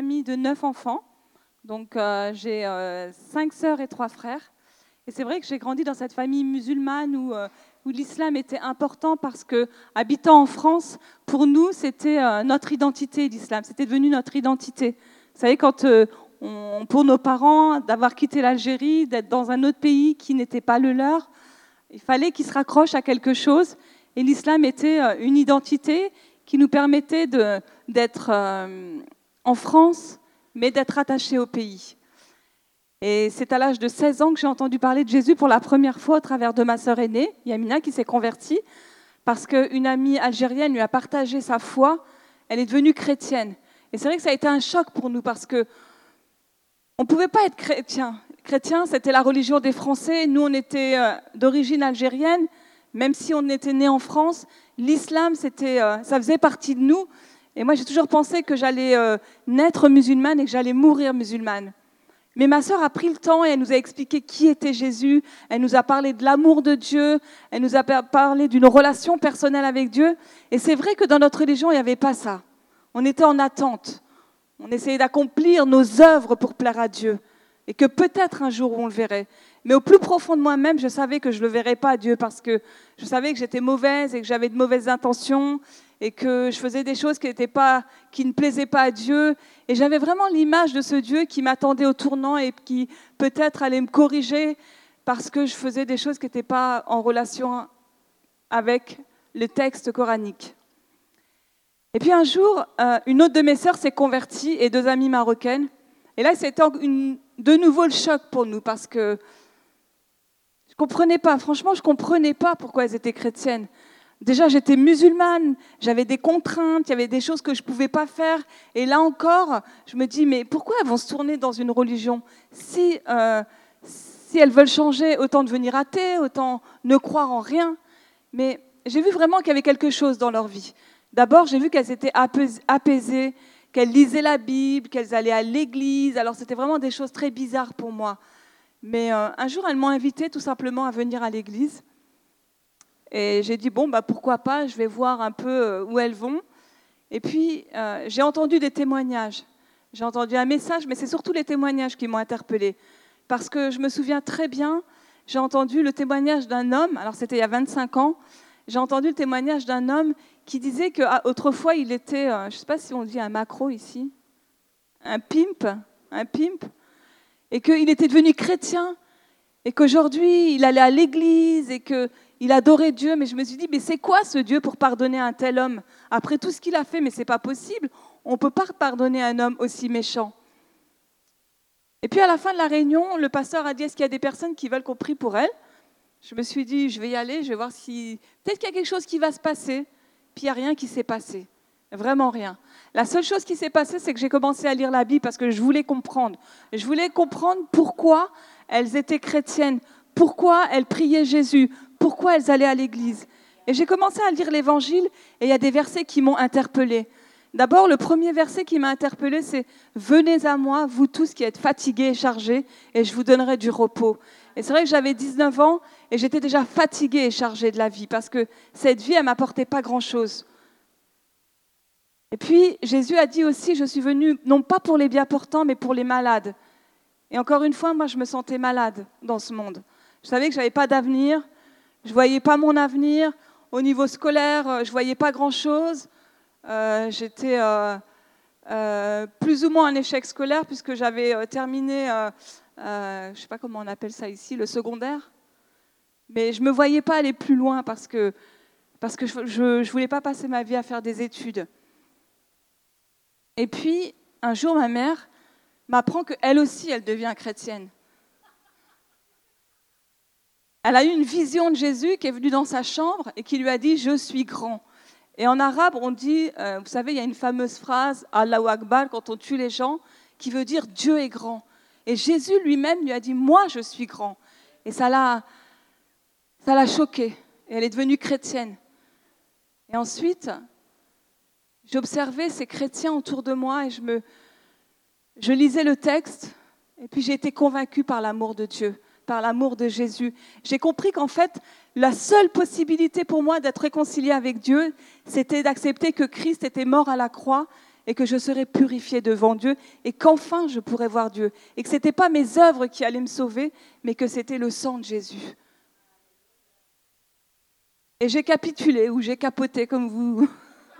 de neuf enfants. Donc euh, j'ai euh, cinq sœurs et trois frères. Et c'est vrai que j'ai grandi dans cette famille musulmane où, euh, l'islam était important parce que, habitant en France, pour nous, c'était notre identité, l'islam. C'était devenu notre identité. Vous savez, quand on, pour nos parents, d'avoir quitté l'Algérie, d'être dans un autre pays qui n'était pas le leur, il fallait qu'ils se raccrochent à quelque chose. Et l'islam était une identité qui nous permettait d'être en France, mais d'être attaché au pays. Et c'est à l'âge de 16 ans que j'ai entendu parler de Jésus pour la première fois au travers de ma sœur aînée, Yamina, qui s'est convertie, parce qu'une amie algérienne lui a partagé sa foi. Elle est devenue chrétienne. Et c'est vrai que ça a été un choc pour nous, parce que on ne pouvait pas être chrétien. Chrétien, c'était la religion des Français. Nous, on était euh, d'origine algérienne, même si on était né en France. L'islam, euh, ça faisait partie de nous. Et moi, j'ai toujours pensé que j'allais euh, naître musulmane et que j'allais mourir musulmane. Mais ma sœur a pris le temps et elle nous a expliqué qui était Jésus. Elle nous a parlé de l'amour de Dieu. Elle nous a parlé d'une relation personnelle avec Dieu. Et c'est vrai que dans notre religion, il n'y avait pas ça. On était en attente. On essayait d'accomplir nos œuvres pour plaire à Dieu. Et que peut-être un jour on le verrait. Mais au plus profond de moi-même, je savais que je ne le verrais pas, Dieu, parce que je savais que j'étais mauvaise et que j'avais de mauvaises intentions et que je faisais des choses qui, ne plaisaient pas à Dieu. Et j'avais vraiment l'image de ce Dieu qui m'attendait au tournant et qui peut-être allait me corriger parce que je faisais des choses qui n'étaient pas en relation avec le texte coranique. Et puis un jour, euh, une autre de mes sœurs s'est convertie et deux amies marocaines. Et là, c'était de nouveau le choc pour nous parce que je ne comprenais pas, franchement, je ne comprenais pas pourquoi elles étaient chrétiennes. Déjà, j'étais musulmane, j'avais des contraintes, il y avait des choses que je ne pouvais pas faire. Et là encore, je me dis, mais pourquoi elles vont se tourner dans une religion si, euh, si elles veulent changer, autant devenir athées, autant ne croire en rien. Mais j'ai vu vraiment qu'il y avait quelque chose dans leur vie. D'abord, j'ai vu qu'elles étaient apaisées, qu'elles lisaient la Bible, qu'elles allaient à l'église. Alors, c'était vraiment des choses très bizarres pour moi. Mais euh, un jour, elles m'ont invité tout simplement à venir à l'église. Et j'ai dit, bon, bah, pourquoi pas, je vais voir un peu euh, où elles vont. Et puis, euh, j'ai entendu des témoignages. J'ai entendu un message, mais c'est surtout les témoignages qui m'ont interpellée. Parce que je me souviens très bien, j'ai entendu le témoignage d'un homme, alors c'était il y a 25 ans, j'ai entendu le témoignage d'un homme qui disait qu'autrefois il était, euh, je ne sais pas si on dit un macro ici, un pimp, un pimp, et qu'il était devenu chrétien, et qu'aujourd'hui il allait à l'église, et que il adorait Dieu, mais je me suis dit, mais c'est quoi ce Dieu pour pardonner un tel homme? Après tout ce qu'il a fait, mais c'est pas possible. On ne peut pas pardonner un homme aussi méchant. Et puis à la fin de la réunion, le pasteur a dit, est-ce qu'il y a des personnes qui veulent qu'on prie pour elles? Je me suis dit, je vais y aller, je vais voir si... Peut-être qu'il y a quelque chose qui va se passer. Puis il n'y a rien qui s'est passé. Vraiment rien. La seule chose qui s'est passée, c'est que j'ai commencé à lire la Bible parce que je voulais comprendre. Je voulais comprendre pourquoi elles étaient chrétiennes, pourquoi elles priaient Jésus, pourquoi elles allaient à l'église. Et j'ai commencé à lire l'évangile et il y a des versets qui m'ont interpellée. D'abord, le premier verset qui m'a interpellée, c'est Venez à moi, vous tous qui êtes fatigués et chargés, et je vous donnerai du repos. Et c'est vrai que j'avais 19 ans et j'étais déjà fatiguée et chargée de la vie parce que cette vie, elle m'apportait pas grand-chose. Et puis, Jésus a dit aussi Je suis venu non pas pour les bien portants, mais pour les malades. Et encore une fois, moi, je me sentais malade dans ce monde. Je savais que je n'avais pas d'avenir, je ne voyais pas mon avenir. Au niveau scolaire, euh, je ne voyais pas grand-chose. Euh, j'étais euh, plus ou moins un échec scolaire puisque j'avais terminé, je ne sais pas comment on appelle ça ici, le secondaire. Mais je ne me voyais pas aller plus loin parce que, parce que je ne voulais pas passer ma vie à faire des études. Et puis, un jour, ma mère m'apprend qu'elle aussi, elle devient chrétienne. Elle a eu une vision de Jésus qui est venu dans sa chambre et qui lui a dit Je suis grand. Et en arabe, on dit, euh, vous savez, il y a une fameuse phrase, Allahu Akbar, quand on tue les gens, qui veut dire Dieu est grand. Et Jésus lui-même lui a dit Moi, je suis grand. Et ça l'a, choquée. Et elle est devenue chrétienne. Et ensuite, j'observais ces chrétiens autour de moi et je, je lisais le texte. Et puis j'ai été convaincue par l'amour de Dieu par l'amour de Jésus. J'ai compris qu'en fait, la seule possibilité pour moi d'être réconcilié avec Dieu, c'était d'accepter que Christ était mort à la croix et que je serais purifiée devant Dieu et qu'enfin je pourrais voir Dieu. Et que ce n'était pas mes œuvres qui allaient me sauver, mais que c'était le sang de Jésus. Et j'ai capitulé ou j'ai capoté, comme vous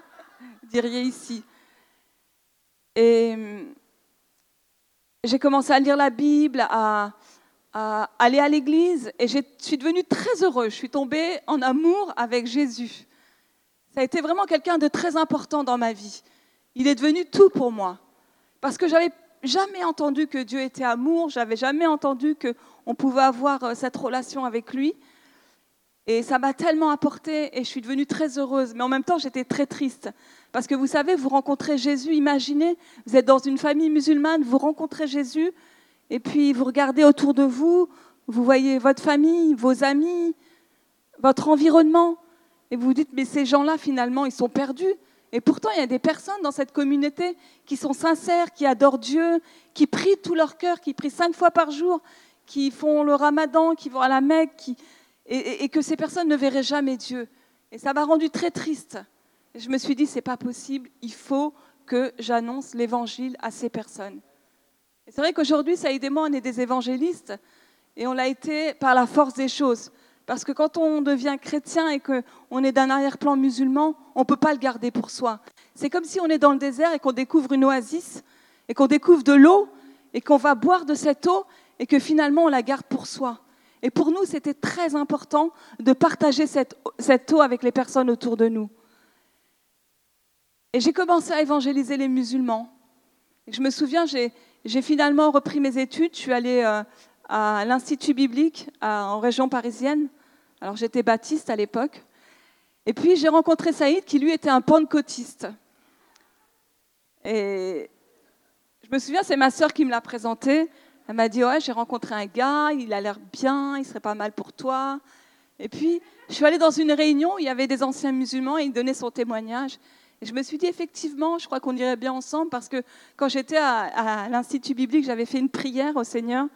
diriez ici. Et hum, j'ai commencé à lire la Bible, à, à aller à l'église, et je suis devenue très heureuse. Je suis tombée en amour avec Jésus. Ça a été vraiment quelqu'un de très important dans ma vie. Il est devenu tout pour moi. Parce que j'avais jamais entendu que Dieu était amour, j'avais jamais entendu qu'on pouvait avoir euh, cette relation avec lui. Et ça m'a tellement apporté et je suis devenue très heureuse. Mais en même temps, j'étais très triste. Parce que vous savez, vous rencontrez Jésus, imaginez, vous êtes dans une famille musulmane, vous rencontrez Jésus, et puis vous regardez autour de vous, vous voyez votre famille, vos amis, votre environnement, et vous vous dites, mais ces gens-là, finalement, ils sont perdus. Et pourtant, il y a des personnes dans cette communauté qui sont sincères, qui adorent Dieu, qui prient tout leur cœur, qui prient cinq fois par jour, qui font le ramadan, qui vont à la Mecque, et, que ces personnes ne verraient jamais Dieu. Et ça m'a rendu très triste. Et je me suis dit, c'est pas possible, il faut que j'annonce l'évangile à ces personnes. C'est vrai qu'aujourd'hui, moi, on est des évangélistes, et on l'a été par la force des choses. Parce que quand on devient chrétien et qu'on est d'un arrière-plan musulman, on ne peut pas le garder pour soi. C'est comme si on est dans le désert et qu'on découvre une oasis, et qu'on découvre de l'eau, et qu'on va boire de cette eau, et que finalement on la garde pour soi. Et pour nous, c'était très important de partager cette, eau avec les personnes autour de nous. Et j'ai commencé à évangéliser les musulmans. Je me souviens, j'ai finalement repris mes études. Je suis allée euh, à l'Institut biblique en région parisienne. Alors j'étais baptiste à l'époque. Et puis j'ai rencontré Saïd qui lui était un pentecôtiste. Et je me souviens, c'est ma sœur qui me l'a présenté. Elle m'a dit, ouais, j'ai rencontré un gars, il a l'air bien, il serait pas mal pour toi. Et puis, je suis allée dans une réunion où il y avait des anciens musulmans et il donnait son témoignage. Et je me suis dit, effectivement, je crois qu'on irait bien ensemble parce que quand j'étais à, à l'Institut biblique, j'avais fait une prière au Seigneur.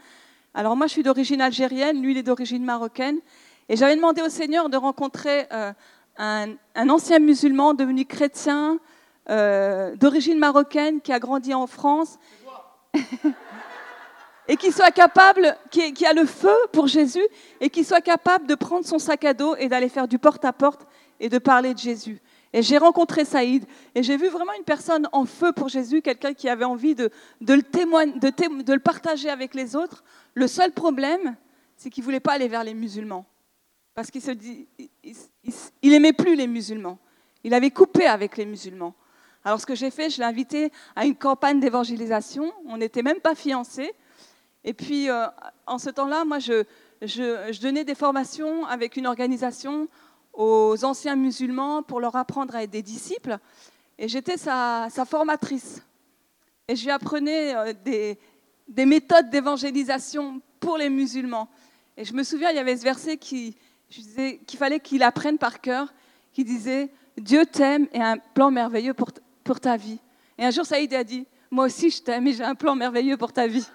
Alors moi, je suis d'origine algérienne, lui, il est d'origine marocaine. Et j'avais demandé au Seigneur de rencontrer euh, un, ancien musulman devenu chrétien, euh, d'origine marocaine, qui a grandi en France, et qui soit capable, qui, a le feu pour Jésus, et qui soit capable de prendre son sac à dos et d'aller faire du porte-à-porte -porte et de parler de Jésus. Et j'ai rencontré Saïd, et j'ai vu vraiment une personne en feu pour Jésus, quelqu'un qui avait envie de, le partager avec les autres. Le seul problème, c'est qu'il ne voulait pas aller vers les musulmans. Parce qu'il se dit, il n'aimait plus les musulmans. Il avait coupé avec les musulmans. Alors ce que j'ai fait, je l'ai invité à une campagne d'évangélisation. On n'était même pas fiancés. Et puis, euh, en ce temps-là, moi, je, donnais des formations avec une organisation aux anciens musulmans pour leur apprendre à être des disciples. Et j'étais sa, formatrice. Et je lui apprenais euh, des, des méthodes d'évangélisation pour les musulmans. Et je me souviens, il y avait ce verset qui, qu'il fallait qu'il apprenne par cœur, qui disait Dieu t'aime et a un plan merveilleux pour, pour ta vie. Et un jour, Saïd a dit Moi aussi, je t'aime et j'ai un plan merveilleux pour ta vie.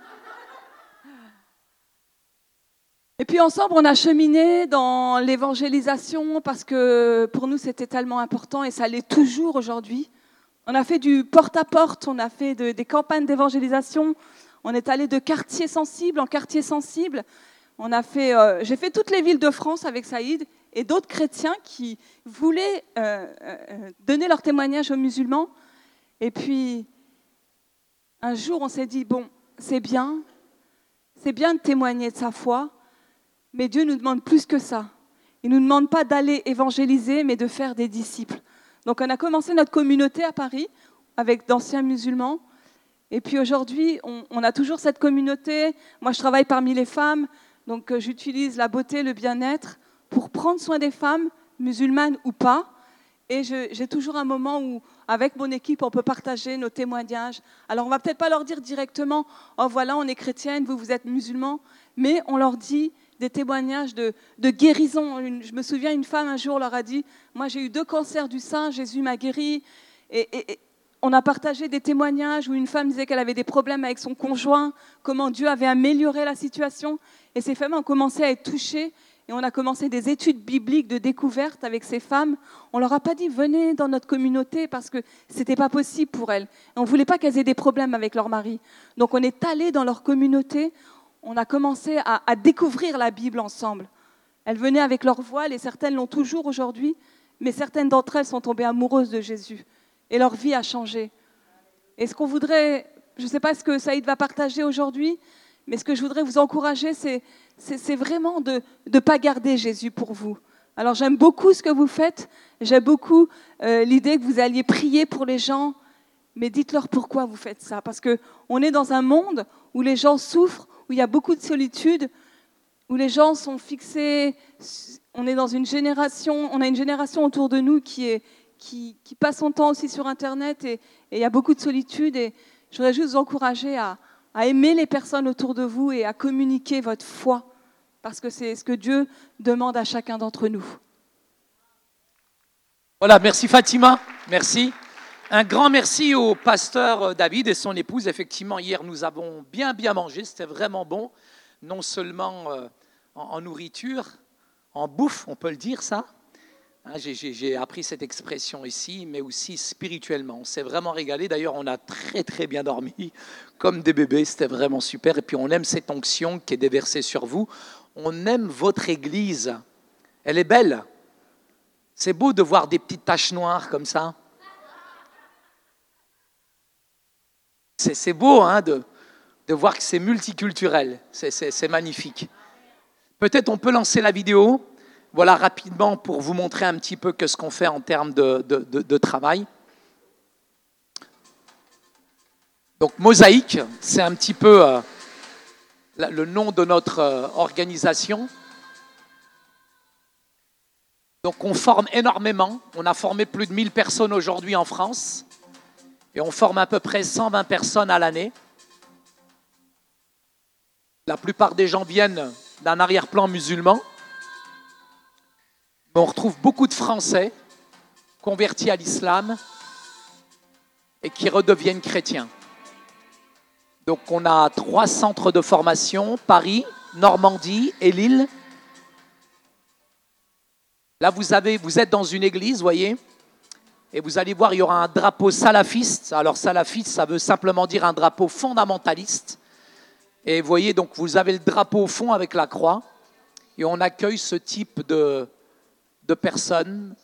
Et puis ensemble, on a cheminé dans l'évangélisation parce que pour nous, c'était tellement important et ça l'est toujours aujourd'hui. On a fait du porte-à-porte, on a fait des campagnes d'évangélisation, on est allé de quartier sensible en quartier sensible. On a fait, euh, j'ai fait toutes les villes de France avec Saïd et d'autres chrétiens qui voulaient euh, euh, donner leur témoignage aux musulmans. Et puis, un jour, on s'est dit, bon, c'est bien, c'est bien de témoigner de sa foi, mais Dieu nous demande plus que ça. Il ne nous demande pas d'aller évangéliser, mais de faire des disciples. Donc on a commencé notre communauté à Paris avec d'anciens musulmans. Et puis aujourd'hui, on, a toujours cette communauté. Moi, je travaille parmi les femmes, donc euh, j'utilise la beauté, le bien-être pour prendre soin des femmes, musulmanes ou pas. Et j'ai toujours un moment où, avec mon équipe, on peut partager nos témoignages. Alors, on va peut-être pas leur dire directement, oh voilà, on est chrétienne, vous, vous êtes musulman, mais on leur dit des témoignages de, guérison. je me souviens, une femme un jour leur a dit, moi j'ai eu deux cancers du sein, Jésus m'a guéri. et, on a partagé des témoignages où une femme disait qu'elle avait des problèmes avec son conjoint, comment Dieu avait amélioré la situation. Et ces femmes ont commencé à être touchées et on a commencé des études bibliques de découverte avec ces femmes. On leur a pas dit venez dans notre communauté parce que c'était pas possible pour elles. Et on voulait pas qu'elles aient des problèmes avec leur mari. Donc on est allé dans leur communauté. On a commencé à, découvrir la Bible ensemble. Elles venaient avec leur voile et certaines l'ont toujours aujourd'hui, mais certaines d'entre elles sont tombées amoureuses de Jésus et leur vie a changé. Et ce qu'on voudrait, je ne sais pas ce que Saïd va partager aujourd'hui, mais ce que je voudrais vous encourager, c'est vraiment de ne pas garder Jésus pour vous. Alors j'aime beaucoup ce que vous faites, j'aime beaucoup euh, l'idée que vous alliez prier pour les gens, mais dites-leur pourquoi vous faites ça. Parce qu'on est dans un monde où les gens souffrent, où il y a beaucoup de solitude, où les gens sont fixés. On est dans une génération, on a une génération autour de nous qui, passe son temps aussi sur Internet et, il y a beaucoup de solitude. Et je voudrais juste vous encourager à aimer les personnes autour de vous et à communiquer votre foi, parce que c'est ce que Dieu demande à chacun d'entre nous. Voilà, merci Fatima, merci. Un grand merci au pasteur David et son épouse. Effectivement, hier, nous avons bien, bien mangé. C'était vraiment bon, non seulement euh, en, nourriture, en bouffe, on peut le dire ça. Hein, j'ai appris cette expression ici, mais aussi spirituellement. On s'est vraiment régalé. D'ailleurs, on a très très bien dormi, comme des bébés. C'était vraiment super. Et puis, on aime cette onction qui est déversée sur vous. On aime votre Église. Elle est belle. C'est beau de voir des petites taches noires comme ça. C'est beau hein, de, voir que c'est multiculturel. C'est magnifique. Peut-être on peut lancer la vidéo. Voilà rapidement pour vous montrer un petit peu ce qu'on fait en termes de, travail. Donc Mosaïque, c'est un petit peu euh, le nom de notre euh, organisation. Donc on forme énormément. On a formé plus de 1000 personnes aujourd'hui en France. Et on forme à peu près 120 personnes à l'année. La plupart des gens viennent d'un arrière-plan musulman. Mais on retrouve beaucoup de Français convertis à l'islam et qui redeviennent chrétiens. Donc on a trois centres de formation, Paris, Normandie et Lille. Là, vous, avez, vous êtes dans une église, voyez, et vous allez voir, il y aura un drapeau salafiste. Alors salafiste, ça veut simplement dire un drapeau fondamentaliste. Et vous voyez, donc vous avez le drapeau au fond avec la croix, et on accueille ce type de, de personnes.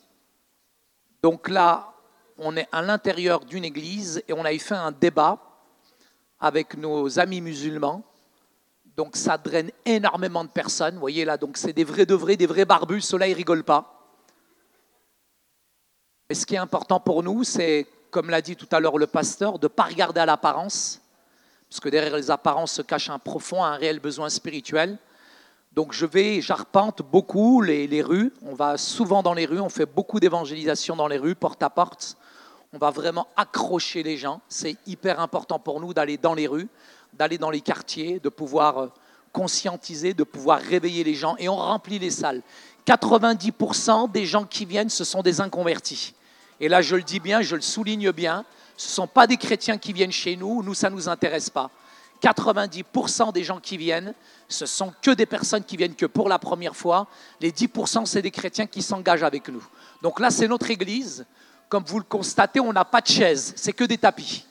Donc là, on est à l'intérieur d'une église et on a fait un débat avec nos amis musulmans. Donc ça draine énormément de personnes. Vous voyez là, donc c'est des vrais de vrais, des vrais barbus. Cela, ils rigolent pas. Mais ce qui est important pour nous, c'est, comme l'a dit tout à l'heure le pasteur, de ne pas regarder à l'apparence, parce que derrière les apparences se cache un profond, un réel besoin spirituel. Donc je vais, j'arpente beaucoup les, rues. On va souvent dans les rues, on fait beaucoup d'évangélisation dans les rues, porte à porte. On va vraiment accrocher les gens. C'est hyper important pour nous d'aller dans les rues, d'aller dans les quartiers, de pouvoir euh, conscientiser, de pouvoir réveiller les gens. Et on remplit les salles. 90% des gens qui viennent, ce sont des inconvertis. Et là, je le dis bien, je le souligne bien, ce ne sont pas des chrétiens qui viennent chez nous, nous, ça ne nous intéresse pas. 90% des gens qui viennent, ce sont que des personnes qui viennent que pour la première fois. Les 10%, c'est des chrétiens qui s'engagent avec nous. Donc là, c'est notre église. Comme vous le constatez, on n'a pas de chaise, c'est que des tapis.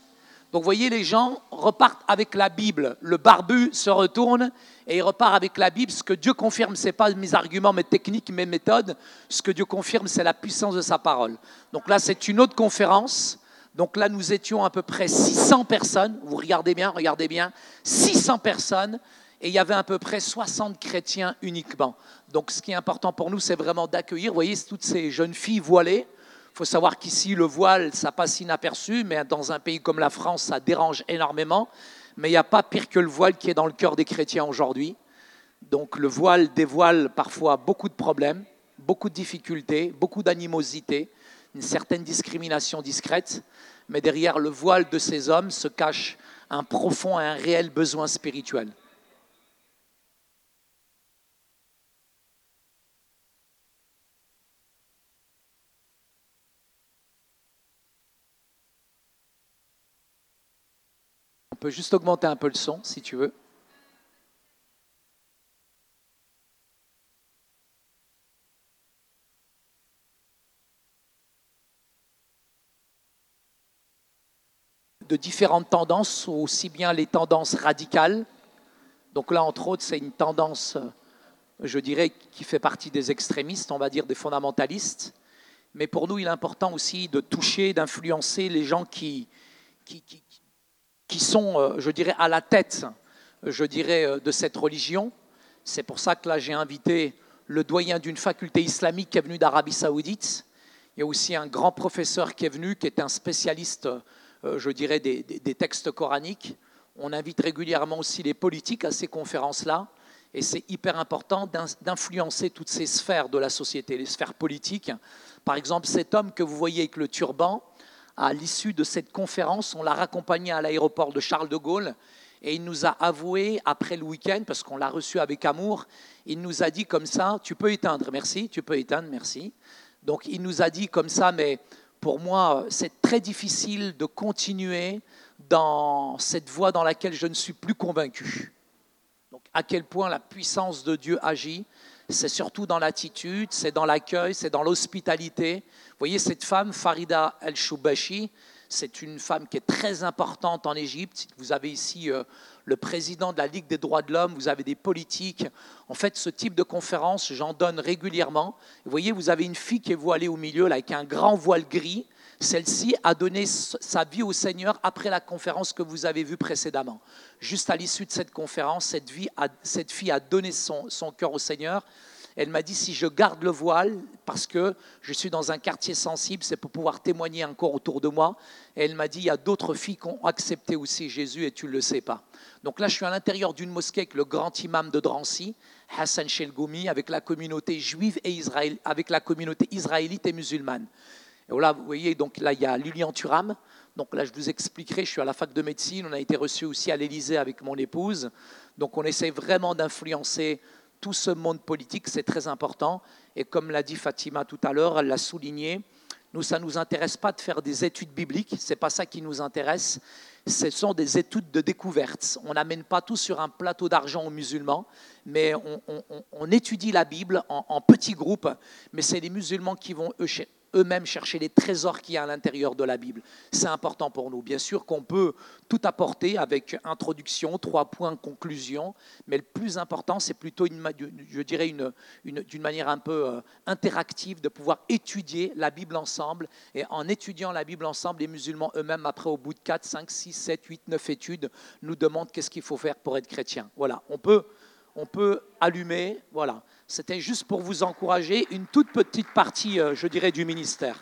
Donc vous voyez, les gens repartent avec la Bible. Le barbu se retourne et il repart avec la Bible. Ce que Dieu confirme, ce n'est pas mes arguments, mes techniques, mes méthodes. Ce que Dieu confirme, c'est la puissance de sa parole. Donc là, c'est une autre conférence. Donc là, nous étions à peu près 600 personnes. Vous regardez bien, regardez bien. 600 personnes. Et il y avait à peu près 60 chrétiens uniquement. Donc ce qui est important pour nous, c'est vraiment d'accueillir. Vous voyez, toutes ces jeunes filles voilées. Il faut savoir qu'ici, le voile, ça passe inaperçu, mais dans un pays comme la France, ça dérange énormément. Mais il n'y a pas pire que le voile qui est dans le cœur des chrétiens aujourd'hui. Donc le voile dévoile parfois beaucoup de problèmes, beaucoup de difficultés, beaucoup d'animosité une certaine discrimination discrète, mais derrière le voile de ces hommes se cache un profond et un réel besoin spirituel. juste augmenter un peu le son, si tu veux. de différentes tendances, aussi bien les tendances radicales. Donc là, entre autres, c'est une tendance, euh, je dirais, qui fait partie des extrémistes, on va dire des fondamentalistes. Mais pour nous, il est important aussi de toucher, d'influencer les gens qui, qui, sont, euh, je dirais, à la tête, je dirais, euh, de cette religion. C'est pour ça que là, j'ai invité le doyen d'une faculté islamique qui est venu d'Arabie saoudite. Il y a aussi un grand professeur qui est venu, qui est un spécialiste, euh, je dirais, des, des textes coraniques. On invite régulièrement aussi les politiques à ces conférences-là. Et c'est hyper important d'influencer toutes ces sphères de la société, les sphères politiques. Par exemple, cet homme que vous voyez avec le turban, à l'issue de cette conférence, on l'a raccompagné à l'aéroport de Charles de Gaulle et il nous a avoué, après le week-end, parce qu'on l'a reçu avec amour, il nous a dit comme ça, tu peux éteindre, merci, tu peux éteindre, merci. Donc il nous a dit comme ça, mais pour moi, c'est très difficile de continuer dans cette voie dans laquelle je ne suis plus convaincu. Donc à quel point la puissance de Dieu agit, c'est surtout dans l'attitude, c'est dans l'accueil, c'est dans l'hospitalité. Vous voyez, cette femme, Farida El-Shoubashi, c'est une femme qui est très importante en Égypte. Vous avez ici euh, le président de la Ligue des droits de l'homme, vous avez des politiques. En fait, ce type de conférence, j'en donne régulièrement. Vous voyez, vous avez une fille qui est voilée au milieu, là, avec un grand voile gris. Celle-ci a donné sa vie au Seigneur après la conférence que vous avez vue précédemment. Juste à l'issue de cette conférence, cette, cette fille a donné son, son cœur au Seigneur. Elle m'a dit si je garde le voile, parce que je suis dans un quartier sensible, c'est pour pouvoir témoigner encore autour de moi. Et elle m'a dit il y a d'autres filles qui ont accepté aussi Jésus et tu ne le sais pas. Donc là, je suis à l'intérieur d'une mosquée avec le grand imam de Drancy, Hassan Shelgoumi, avec la communauté juive et Israël, avec la communauté israélite et musulmane. Et là, vous voyez, donc là, il y a Lilian Thuram. Donc là, je vous expliquerai, je suis à la fac de médecine, on a été reçu aussi à l'Élysée avec mon épouse. Donc on essaie vraiment d'influencer tout ce monde politique, c'est très important. Et comme l'a dit Fatima tout à l'heure, elle l'a souligné, nous, ça ne nous intéresse pas de faire des études bibliques, ce n'est pas ça qui nous intéresse. Ce sont des études de découverte. On n'amène pas tout sur un plateau d'argent aux musulmans, mais on, étudie la Bible en, petits groupes. Mais c'est les musulmans qui vont eux-mêmes chercher les trésors qu'il y a à l'intérieur de la Bible. C'est important pour nous. Bien sûr qu'on peut tout apporter avec introduction, trois points, conclusion, mais le plus important, c'est plutôt, une, je dirais, d'une une, manière un peu euh, interactive de pouvoir étudier la Bible ensemble. Et en étudiant la Bible ensemble, les musulmans eux-mêmes, après au bout de 4, 5, 6, 7, 8, 9 études, nous demandent qu'est-ce qu'il faut faire pour être chrétien. Voilà, on peut, on peut allumer, voilà. C'était juste pour vous encourager une toute petite partie, euh, je dirais, du ministère.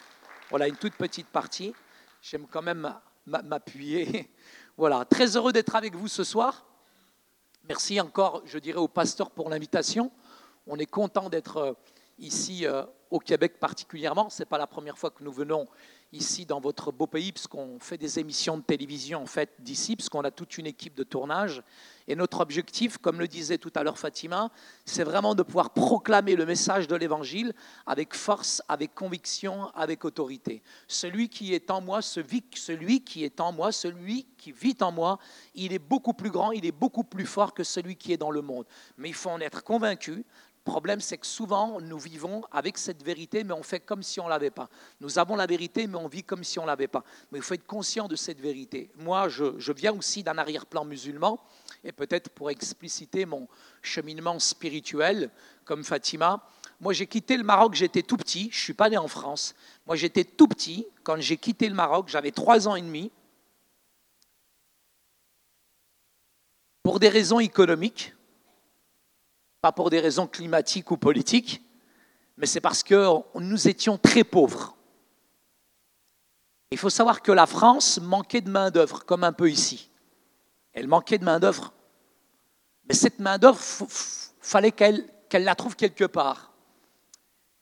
Voilà, une toute petite partie. J'aime quand même m'appuyer. Voilà, très heureux d'être avec vous ce soir. Merci encore, je dirais, au pasteur pour l'invitation. On est content d'être euh, ici euh, au Québec particulièrement. Ce n'est pas la première fois que nous venons ici dans votre beau pays, puisqu'on fait des émissions de télévision en fait d'ici, puisqu'on a toute une équipe de tournage. Et notre objectif, comme le disait tout à l'heure Fatima, c'est vraiment de pouvoir proclamer le message de l'Évangile avec force, avec conviction, avec autorité. Celui qui est en moi, celui, celui qui est en moi, celui qui vit en moi, il est beaucoup plus grand, il est beaucoup plus fort que celui qui est dans le monde. Mais il faut en être convaincu. Problème, c'est que souvent, nous vivons avec cette vérité, mais on fait comme si on ne l'avait pas. Nous avons la vérité, mais on vit comme si on ne l'avait pas. Mais il faut être conscient de cette vérité. Moi, je, je viens aussi d'un arrière-plan musulman, et peut-être pour expliciter mon cheminement spirituel, comme Fatima, moi j'ai quitté le Maroc, j'étais tout petit, je ne suis pas né en France. Moi j'étais tout petit, quand j'ai quitté le Maroc, j'avais trois ans et demi. Pour des raisons économiques, pas pour des raisons climatiques ou politiques, mais c'est parce que nous étions très pauvres. Il faut savoir que la France manquait de main-d'œuvre, comme un peu ici. Elle manquait de main-d'œuvre. Mais cette main-d'œuvre, il fallait qu'elle la trouve quelque part.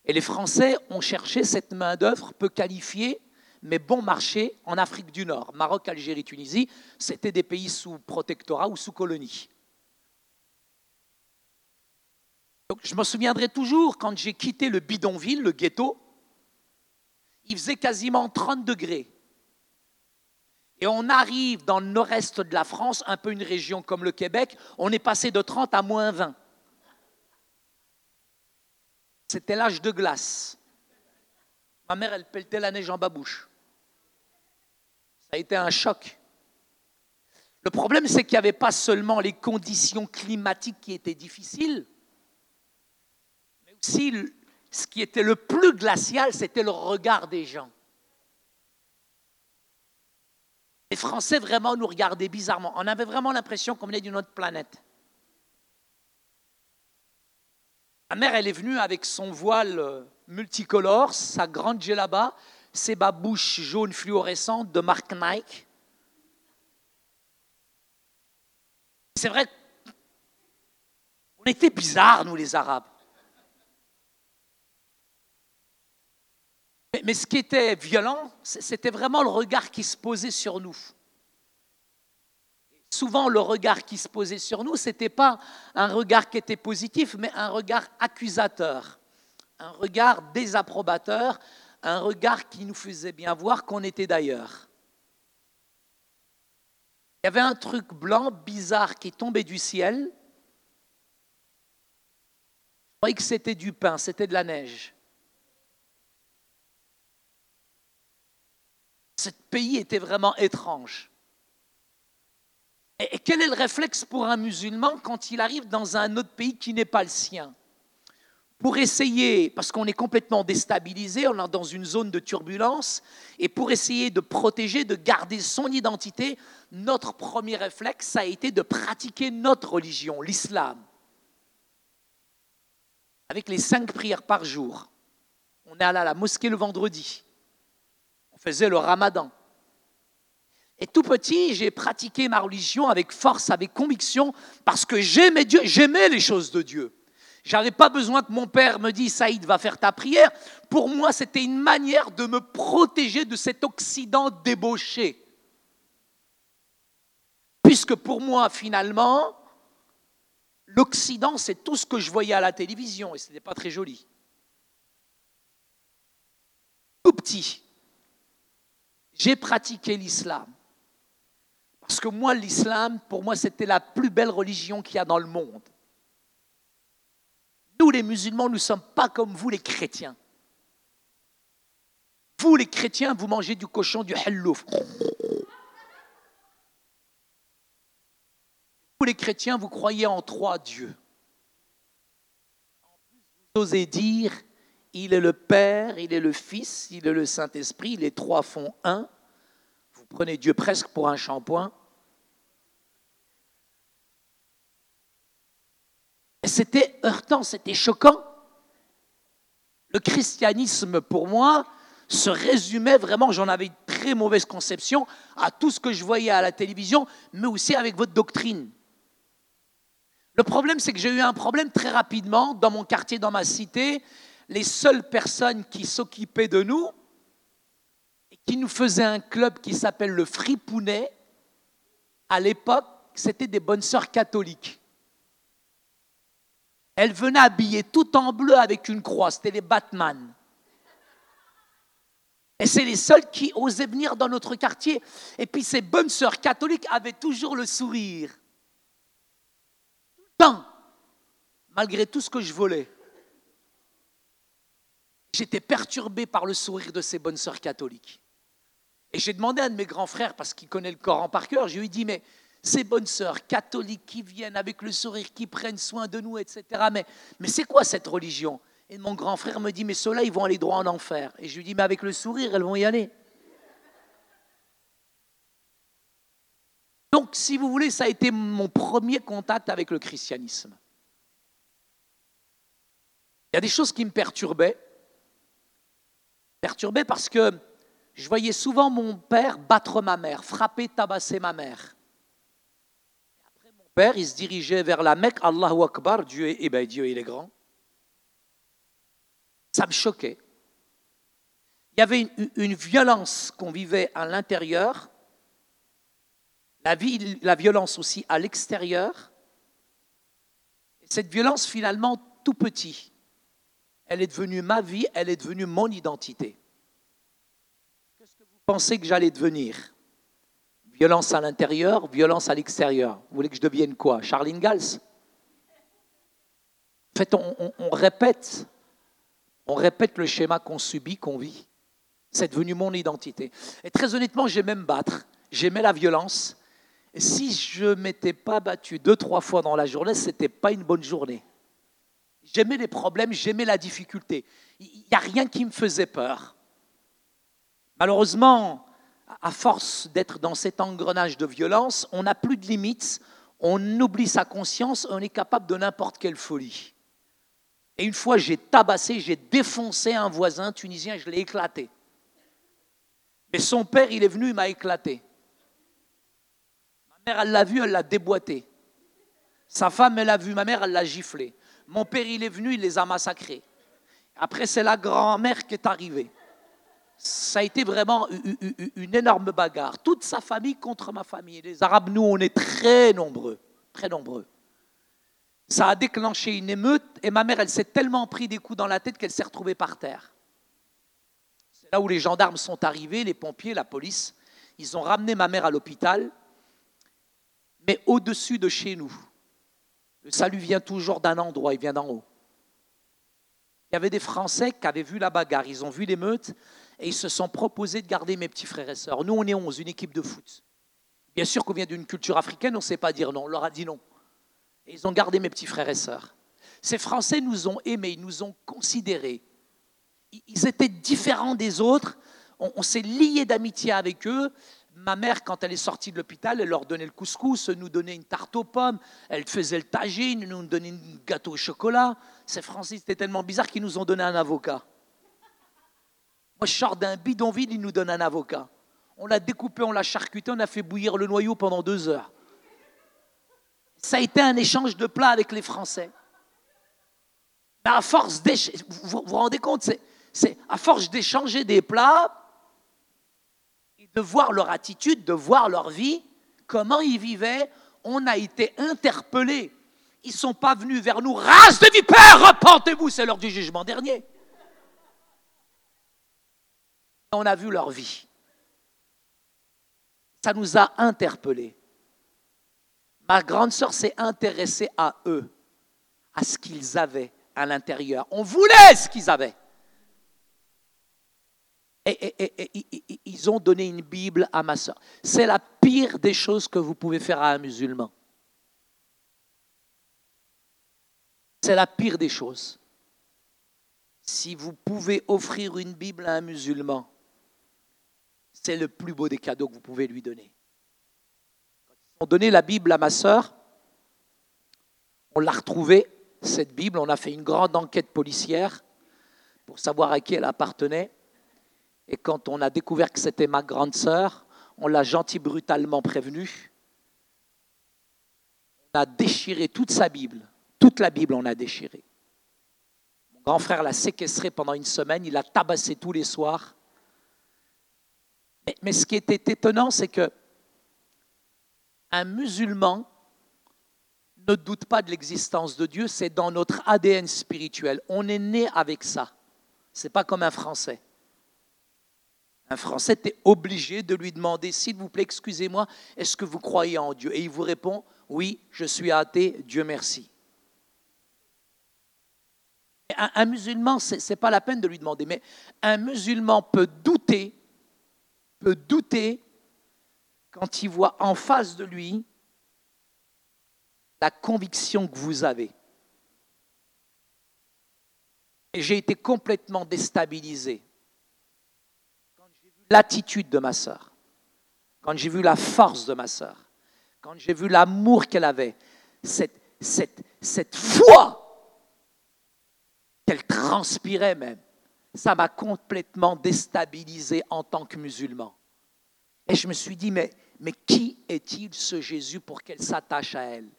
Et les Français ont cherché cette main-d'œuvre peu qualifiée, mais bon marché en Afrique du Nord. Maroc, Algérie, Tunisie, c'était des pays sous protectorat ou sous colonie. Je me souviendrai toujours quand j'ai quitté le bidonville, le ghetto, il faisait quasiment 30 degrés. Et on arrive dans le nord-est de la France, un peu une région comme le Québec, on est passé de 30 à moins 20. C'était l'âge de glace. Ma mère, elle pelletait la neige en babouche. Ça a été un choc. Le problème, c'est qu'il n'y avait pas seulement les conditions climatiques qui étaient difficiles, aussi ce qui était le plus glacial, c'était le regard des gens. Les Français vraiment nous regardaient bizarrement. On avait vraiment l'impression qu'on venait d'une autre planète. Ma mère, elle est venue avec son voile euh, multicolore, sa grande djellaba, ses babouches jaunes fluorescentes de marque Nike. C'est vrai, on était bizarres, nous les Arabes. Mais, ce qui était violent, c'était vraiment le regard qui se posait sur nous. Souvent, le regard qui se posait sur nous, ce n'était pas un regard qui était positif, mais un regard accusateur, un regard désapprobateur, un regard qui nous faisait bien voir qu'on était d'ailleurs. Il y avait un truc blanc bizarre qui tombait du ciel. Je croyais que c'était du pain, c'était de la neige. Ce pays était vraiment étrange. Et quel est le réflexe pour un musulman quand il arrive dans un autre pays qui n'est pas le sien? Pour essayer, parce qu'on est complètement déstabilisé, on est dans une zone de turbulence, et pour essayer de protéger, de garder son identité, notre premier réflexe, a été de pratiquer notre religion, l'islam. Avec les cinq prières par jour. On est allé à la mosquée le vendredi faisait le ramadan. Et tout petit, j'ai pratiqué ma religion avec force, avec conviction, parce que j'aimais Dieu, j'aimais les choses de Dieu. J'avais pas besoin que mon père me dise Saïd va faire ta prière. Pour moi, c'était une manière de me protéger de cet Occident débauché. Puisque pour moi, finalement, l'Occident, c'est tout ce que je voyais à la télévision et ce n'était pas très joli. Tout petit, j'ai pratiqué l'islam. Parce que moi, l'islam, pour moi, c'était la plus belle religion qu'il y a dans le monde. Nous, les musulmans, nous ne sommes pas comme vous, les chrétiens. Vous, les chrétiens, vous mangez du cochon, du hallouf. Vous, les chrétiens, vous croyez en trois dieux. En plus, vous osez dire il est le Père, il est le Fils, il est le Saint-Esprit, les trois font un. Vous prenez Dieu presque pour un shampoing. C'était heurtant, c'était choquant. Le christianisme, pour moi, se résumait vraiment, j'en avais une très mauvaise conception, à tout ce que je voyais à la télévision, mais aussi avec votre doctrine. Le problème, c'est que j'ai eu un problème très rapidement dans mon quartier, dans ma cité les seules personnes qui s'occupaient de nous et qui nous faisaient un club qui s'appelle le Fripounet, à l'époque, c'était des bonnes sœurs catholiques. Elles venaient habillées tout en bleu avec une croix, c'était les Batman. Et c'est les seuls qui osaient venir dans notre quartier. Et puis ces bonnes sœurs catholiques avaient toujours le sourire. Temps, malgré tout ce que je volais. J'étais perturbé par le sourire de ces bonnes sœurs catholiques. Et j'ai demandé à un de mes grands frères, parce qu'il connaît le Coran par cœur, je lui ai dit, mais ces bonnes sœurs catholiques qui viennent avec le sourire, qui prennent soin de nous, etc., mais, mais c'est quoi cette religion? Et mon grand frère me dit, mais ceux-là, ils vont aller droit en enfer. Et je lui dis, mais avec le sourire, elles vont y aller. Donc, si vous voulez, ça a été mon premier contact avec le christianisme. Il y a des choses qui me perturbaient perturbé parce que je voyais souvent mon père battre ma mère, frapper, tabasser ma mère. Après, mon père, il se dirigeait vers la Mecque, Allahu Akbar, Dieu, est, eh ben, Dieu il est grand. Ça me choquait. Il y avait une, violence qu'on vivait à l'intérieur, la, la violence aussi à l'extérieur. Cette violence, finalement, tout petit, elle est devenue ma vie, elle est devenue mon identité. Qu'est-ce que vous pensez que j'allais devenir? Violence à l'intérieur, violence à l'extérieur. Vous voulez que je devienne quoi? Charline Gals? En fait, on, répète, on répète le schéma qu'on subit, qu'on vit. C'est devenu mon identité. Et très honnêtement, j'aimais me battre, j'aimais la violence. si je ne m'étais pas battu deux, trois fois dans la journée, ce n'était pas une bonne journée. J'aimais les problèmes, j'aimais la difficulté. Il n'y a rien qui me faisait peur. Malheureusement, à force d'être dans cet engrenage de violence, on n'a plus de limites, on oublie sa conscience, on est capable de n'importe quelle folie. Et une fois, j'ai tabassé, j'ai défoncé un voisin tunisien, je l'ai éclaté. Mais son père, il est venu, il m'a éclaté. Ma mère, elle l'a vu, elle l'a déboîté. Sa femme, elle l'a vu, ma mère, elle l'a giflé. Mon père, il est venu, il les a massacrés. Après, c'est la grand-mère qui est arrivée. Ça a été vraiment une énorme bagarre. Toute sa famille contre ma famille. Les Arabes, nous, on est très nombreux, très nombreux. Ça a déclenché une émeute et ma mère, elle s'est tellement pris des coups dans la tête qu'elle s'est retrouvée par terre. C'est là où les gendarmes sont arrivés, les pompiers, la police. Ils ont ramené ma mère à l'hôpital, mais au-dessus de chez nous. Le salut vient toujours d'un endroit, il vient d'en haut. Il y avait des Français qui avaient vu la bagarre, ils ont vu l'émeute et ils se sont proposés de garder mes petits frères et sœurs. Nous, on est 11, une équipe de foot. Bien sûr qu'on vient d'une culture africaine, on ne sait pas dire non, on leur a dit non. Ils ont gardé mes petits frères et sœurs. Ces Français nous ont aimés, ils nous ont considérés. Ils étaient différents des autres, on, on s'est liés d'amitié avec eux, Ma mère, quand elle est sortie de l'hôpital, elle leur donnait le couscous, nous donnait une tarte aux pommes, elle faisait le tagine, nous donnait un gâteau au chocolat. C'est Francis, c'était tellement bizarre qu'ils nous ont donné un avocat. Moi, je sors d'un bidonville, ils nous donnent un avocat. On l'a découpé, on l'a charcuté, on a fait bouillir le noyau pendant deux heures. Ça a été un échange de plats avec les Français. force vous vous rendez compte, c'est à force d'échanger des plats, de voir leur attitude, de voir leur vie, comment ils vivaient, on a été interpellés. Ils ne sont pas venus vers nous, race de vipères, repentez-vous, c'est l'heure du jugement dernier. On a vu leur vie. Ça nous a interpellés. Ma grande sœur s'est intéressée à eux, à ce qu'ils avaient à l'intérieur. On voulait ce qu'ils avaient. Et, ils ont donné une Bible à ma soeur. C'est la pire des choses que vous pouvez faire à un musulman. C'est la pire des choses. Si vous pouvez offrir une Bible à un musulman, c'est le plus beau des cadeaux que vous pouvez lui donner. Ils ont donné la Bible à ma soeur, on l'a retrouvée, cette Bible, on a fait une grande enquête policière pour savoir à qui elle appartenait. Et quand on a découvert que c'était ma grande sœur, on l'a gentil brutalement prévenue. On a déchiré toute sa Bible. Toute la Bible, on a déchiré. Mon grand frère l'a séquestré pendant une semaine, il l'a tabassé tous les soirs. Mais, mais ce qui était étonnant, c'est que un musulman ne doute pas de l'existence de Dieu, c'est dans notre ADN spirituel. On est né avec ça. Ce n'est pas comme un Français. Un Français était obligé de lui demander, s'il vous plaît, excusez-moi, est-ce que vous croyez en Dieu? Et il vous répond, oui, je suis athée, Dieu merci. Un, musulman, ce n'est pas la peine de lui demander, mais un musulman peut douter, peut douter quand il voit en face de lui la conviction que vous avez. Et j'ai été complètement déstabilisé l'attitude de ma sœur, quand j'ai vu la force de ma sœur, quand j'ai vu l'amour qu'elle avait, cette, cette, cette foi qu'elle transpirait même, ça m'a complètement déstabilisé en tant que musulman. Et je me suis dit, mais, mais qui est-il ce Jésus pour qu'elle s'attache à elle?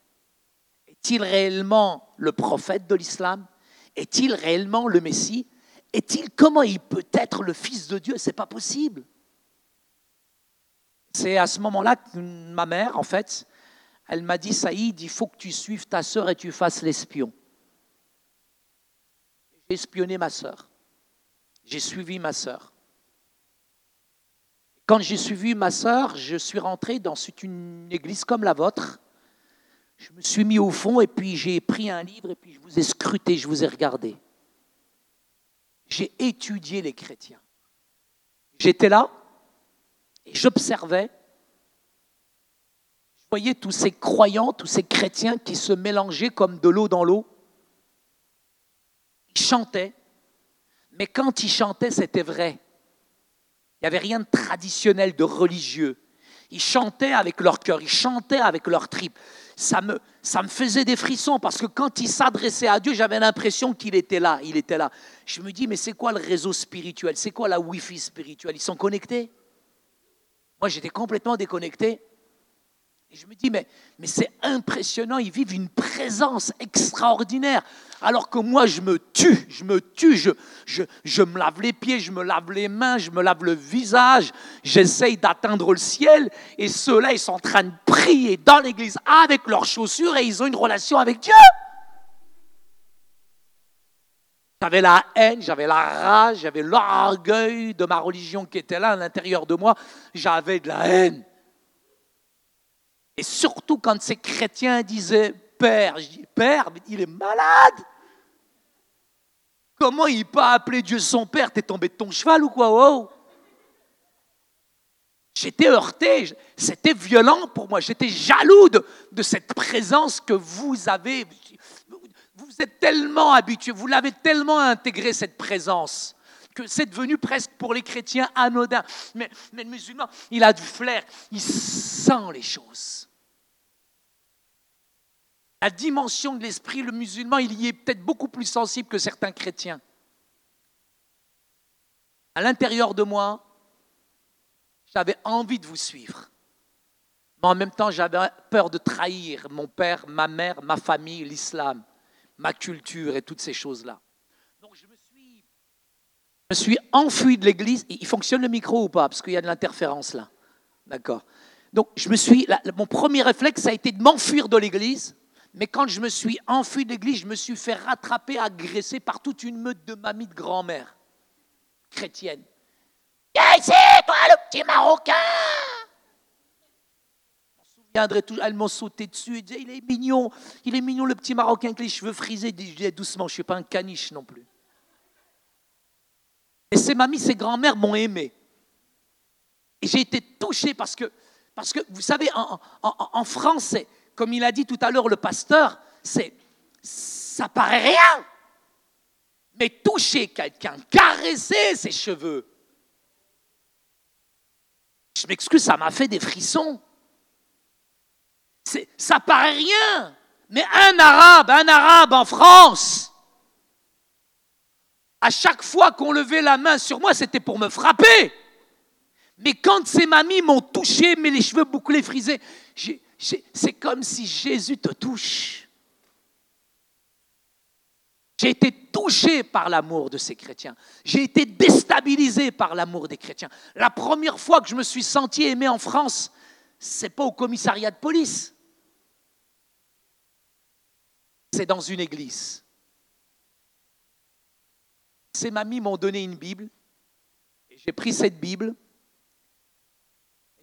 Est-il réellement le prophète de l'islam? Est-il réellement le Messie? Est-il comment il peut être le fils de Dieu? C'est pas possible. C'est à ce moment-là que ma mère, en fait, elle m'a dit Saïd, il faut que tu suives ta sœur et tu fasses l'espion. J'ai espionné ma sœur. J'ai suivi ma sœur. Quand j'ai suivi ma sœur, je suis rentré dans une église comme la vôtre. Je me suis mis au fond et puis j'ai pris un livre et puis je vous ai scruté, je vous ai regardé j'ai étudié les chrétiens. J'étais là et j'observais. Je voyez tous ces croyants, tous ces chrétiens qui se mélangeaient comme de l'eau dans l'eau. Ils chantaient, mais quand ils chantaient, c'était vrai. Il n'y avait rien de traditionnel, de religieux. Ils chantaient avec leur cœur, ils chantaient avec leur tripes. Ça me, ça me faisait des frissons parce que quand ils s'adressaient à Dieu, j'avais l'impression qu'il était là, il était là. Je me dis, mais c'est quoi le réseau spirituel? C'est quoi la Wi-Fi spirituelle? Ils sont connectés? Moi, j'étais complètement déconnecté. Et je me dis, mais, c'est impressionnant, ils vivent une présence extraordinaire. Alors que moi, je me tue, je me tue, je me lave les pieds, je me lave les mains, je me lave le visage, j'essaye d'atteindre le ciel. Et ceux-là, ils sont en train de prier dans l'église avec leurs chaussures et ils ont une relation avec Dieu. J'avais la haine, j'avais la rage, j'avais l'orgueil de ma religion qui était là à l'intérieur de moi. J'avais de la haine. Et surtout quand ces chrétiens disaient Père, dis Père, il est malade. Comment il peut appeler Dieu son Père? T'es tombé de ton cheval ou quoi? J'étais heurté, c'était violent pour moi, j'étais jaloux de, de, cette présence que vous avez. Vous êtes tellement habitué, vous l'avez tellement intégré, cette présence, que c'est devenu presque pour les chrétiens anodin. Mais, le musulman, il a du flair, il sent les choses. La dimension de l'esprit, le musulman, il y est peut-être beaucoup plus sensible que certains chrétiens. À l'intérieur de moi, j'avais envie de vous suivre. Mais en même temps, j'avais peur de trahir mon père, ma mère, ma famille, l'islam, ma culture et toutes ces choses-là. Donc je me suis, je me suis enfui de l'église. Il fonctionne le micro ou pas? Parce qu'il y a de l'interférence là. D'accord. Donc je me suis, mon premier réflexe, ça a été de m'enfuir de l'église mais quand je me suis enfui de l'église, je me suis fait rattraper, agresser par toute une meute de mamies de grand-mère chrétienne. Viens ici, toi, le petit Marocain elles m'ont sauté dessus et disaient, il est mignon, il est mignon le petit Marocain avec les cheveux frisés. Je disais doucement, je ne suis pas un caniche non plus. Et ces mamies, ces grand-mères m'ont aimé. Et j'ai été touché parce que, parce que vous savez, en, en, en France, comme il a dit tout à l'heure le pasteur, c'est ça paraît rien. Mais toucher quelqu'un, caresser ses cheveux, je m'excuse, ça m'a fait des frissons. Ça paraît rien. Mais un arabe, un arabe en France, à chaque fois qu'on levait la main sur moi, c'était pour me frapper. Mais quand ces mamies m'ont touché, mais les cheveux bouclés, frisés, c'est comme si Jésus te touche. J'ai été touché par l'amour de ces chrétiens. J'ai été déstabilisé par l'amour des chrétiens. La première fois que je me suis senti aimé en France, c'est pas au commissariat de police. C'est dans une église. Ces mamies m'ont donné une Bible. J'ai pris cette Bible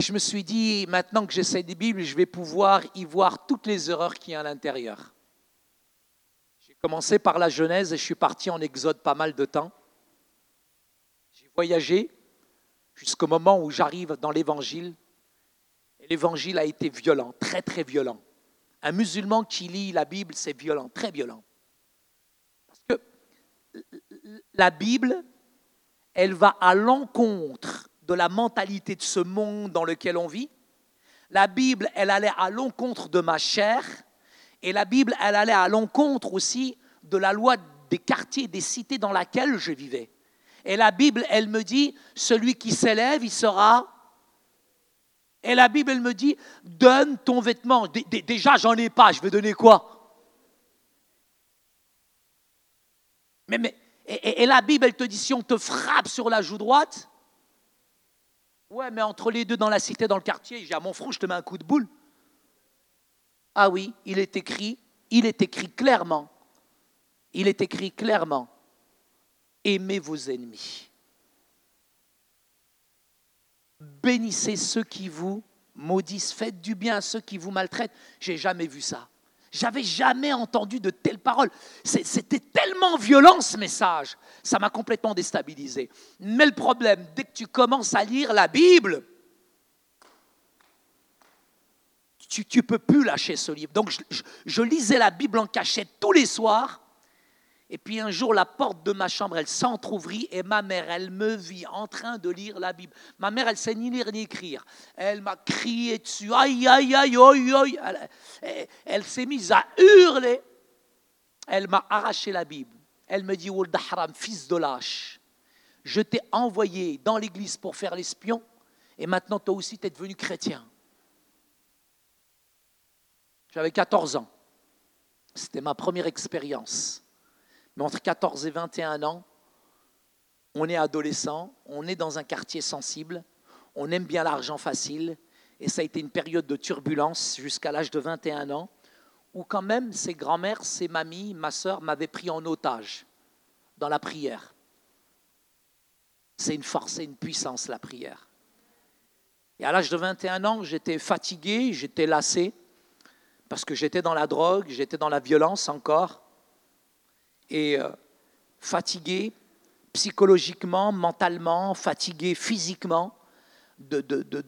je me suis dit, maintenant que j'essaie des Bibles, je vais pouvoir y voir toutes les erreurs qu'il y a à l'intérieur. J'ai commencé par la Genèse et je suis parti en Exode pas mal de temps. J'ai voyagé jusqu'au moment où j'arrive dans l'Évangile. Et l'Évangile a été violent, très très violent. Un musulman qui lit la Bible, c'est violent, très violent. Parce que la Bible, elle va à l'encontre de la mentalité de ce monde dans lequel on vit. La Bible, elle allait à l'encontre de ma chair. Et la Bible, elle allait à l'encontre aussi de la loi des quartiers, des cités dans lesquelles je vivais. Et la Bible, elle me dit, celui qui s'élève, il sera... Et la Bible, elle me dit, donne ton vêtement. Déjà, j'en ai pas, je vais donner quoi? Mais, mais, et, la Bible, elle te dit, si on te frappe sur la joue droite, Ouais, mais entre les deux dans la cité, dans le quartier, j'ai à mon front, je te mets un coup de boule. Ah oui, il est écrit, il est écrit clairement, il est écrit clairement, aimez vos ennemis. Bénissez ceux qui vous maudissent, faites du bien à ceux qui vous maltraitent. J'ai jamais vu ça. J'avais jamais entendu de telles paroles. C'était tellement violent ce message. Ça m'a complètement déstabilisé. Mais le problème, dès que tu commences à lire la Bible, tu ne peux plus lâcher ce livre. Donc je, lisais la Bible en cachette tous les soirs. Et puis un jour, la porte de ma chambre, elle s'entr'ouvrit et ma mère, elle me vit en train de lire la Bible. Ma mère, elle sait ni lire ni écrire. Elle m'a crié dessus. Aïe, aïe, aïe, aïe, aïe. Elle, s'est mise à hurler. Elle m'a arraché la Bible. Elle me dit, Haram, fils de lâche, je t'ai envoyé dans l'église pour faire l'espion et maintenant toi aussi tu es devenu chrétien. J'avais 14 ans. C'était ma première expérience. Mais entre 14 et 21 ans, on est adolescent, on est dans un quartier sensible, on aime bien l'argent facile, et ça a été une période de turbulence jusqu'à l'âge de 21 ans, où quand même ses grands-mères, ses mamies, ma sœur m'avaient pris en otage dans la prière. C'est une force et une puissance, la prière. Et à l'âge de 21 ans, j'étais fatigué, j'étais lassé, parce que j'étais dans la drogue, j'étais dans la violence encore, et euh, fatigué psychologiquement, mentalement, fatigué physiquement, de,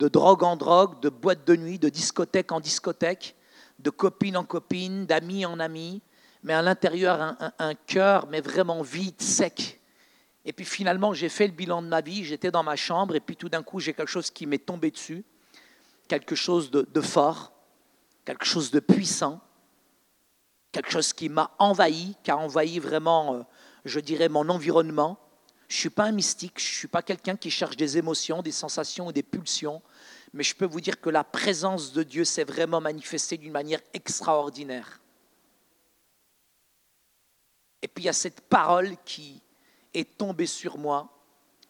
drogue en drogue, de boîte de nuit, de discothèque en discothèque, de copine en copine, d'amis en ami, mais à l'intérieur un cœur, mais vraiment vide, sec. Et puis finalement, j'ai fait le bilan de ma vie, j'étais dans ma chambre, et puis tout d'un coup, j'ai quelque chose qui m'est tombé dessus, quelque chose de fort, quelque chose de puissant, quelque chose qui m'a envahi, qui a envahi vraiment, euh, je dirais, mon environnement. Je ne suis pas un mystique, je ne suis pas quelqu'un qui cherche des émotions, des sensations ou des pulsions, mais je peux vous dire que la présence de Dieu s'est vraiment manifestée d'une manière extraordinaire. Et puis il y a cette parole qui est tombée sur moi.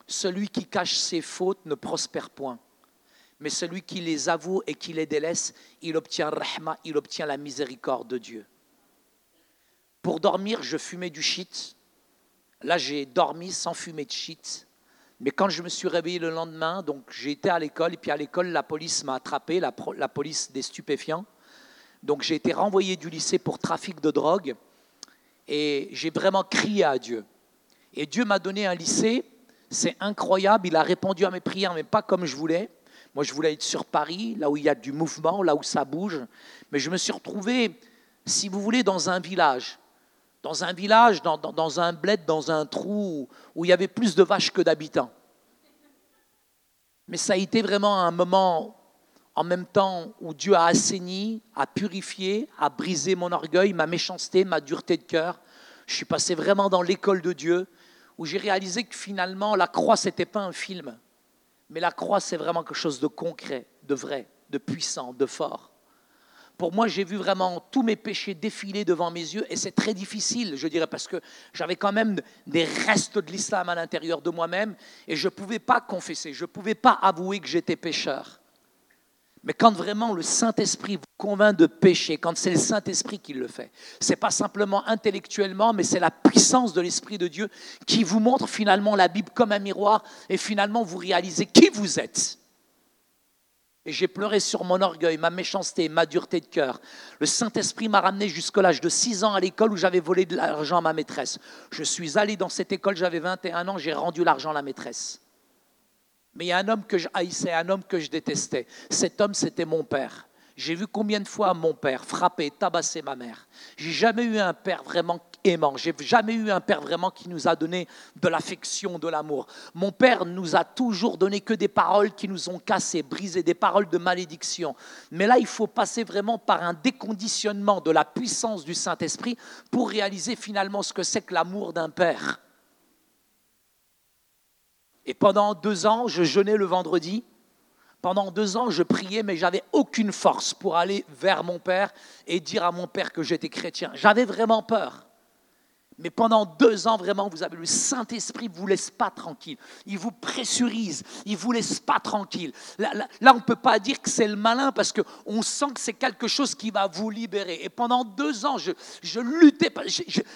Celui qui cache ses fautes ne prospère point mais celui qui les avoue et qui les délaisse, il obtient rahma, il obtient la miséricorde de Dieu. Pour dormir, je fumais du shit. Là, j'ai dormi sans fumer de shit. Mais quand je me suis réveillé le lendemain, donc j'ai été à l'école, et puis à l'école, la police m'a attrapé, la, la, police des stupéfiants. Donc j'ai été renvoyé du lycée pour trafic de drogue, et j'ai vraiment crié à Dieu. Et Dieu m'a donné un lycée, c'est incroyable, il a répondu à mes prières, mais pas comme je voulais. Moi, je voulais être sur Paris, là où il y a du mouvement, là où ça bouge. Mais je me suis retrouvé, si vous voulez, dans un village. Dans un village, dans, un bled, dans un trou où il y avait plus de vaches que d'habitants. Mais ça a été vraiment un moment en même temps où Dieu a assaini, a purifié, a brisé mon orgueil, ma méchanceté, ma dureté de cœur. Je suis passé vraiment dans l'école de Dieu, où j'ai réalisé que finalement la croix, n'était pas un film. Mais la croix, c'est vraiment quelque chose de concret, de vrai, de puissant, de fort. Pour moi, j'ai vu vraiment tous mes péchés défiler devant mes yeux et c'est très difficile, je dirais, parce que j'avais quand même des restes de l'islam à l'intérieur de moi-même et je ne pouvais pas confesser, je ne pouvais pas avouer que j'étais pécheur. Mais quand vraiment le Saint-Esprit vous convainc de pécher, quand c'est le Saint-Esprit qui le fait, ce n'est pas simplement intellectuellement, mais c'est la puissance de l'Esprit de Dieu qui vous montre finalement la Bible comme un miroir et finalement vous réalisez qui vous êtes. Et j'ai pleuré sur mon orgueil, ma méchanceté, ma dureté de cœur. Le Saint-Esprit m'a ramené jusqu'à l'âge de 6 ans à l'école où j'avais volé de l'argent à ma maîtresse. Je suis allé dans cette école, j'avais 21 ans, j'ai rendu l'argent à la maîtresse. Mais il y a un homme que je haïssais, un homme que je détestais. Cet homme, c'était mon père. J'ai vu combien de fois mon père frapper, tabasser ma mère. J'ai jamais eu un père vraiment aimant. J'ai jamais eu un père vraiment qui nous a donné de l'affection, de l'amour. Mon père nous a toujours donné que des paroles qui nous ont cassés, brisés, des paroles de malédiction. Mais là, il faut passer vraiment par un déconditionnement de la puissance du Saint-Esprit pour réaliser finalement ce que c'est que l'amour d'un père. Et pendant deux ans, je jeûnais le vendredi. Pendant deux ans, je priais, mais j'avais aucune force pour aller vers mon Père et dire à mon Père que j'étais chrétien. J'avais vraiment peur. Mais pendant deux ans, vraiment, vous avez le Saint-Esprit ne vous laisse pas tranquille. Il vous pressurise, il ne vous laisse pas tranquille. Là, on ne peut pas dire que c'est le malin parce qu'on sent que c'est quelque chose qui va vous libérer. Et pendant deux ans, je, je luttais,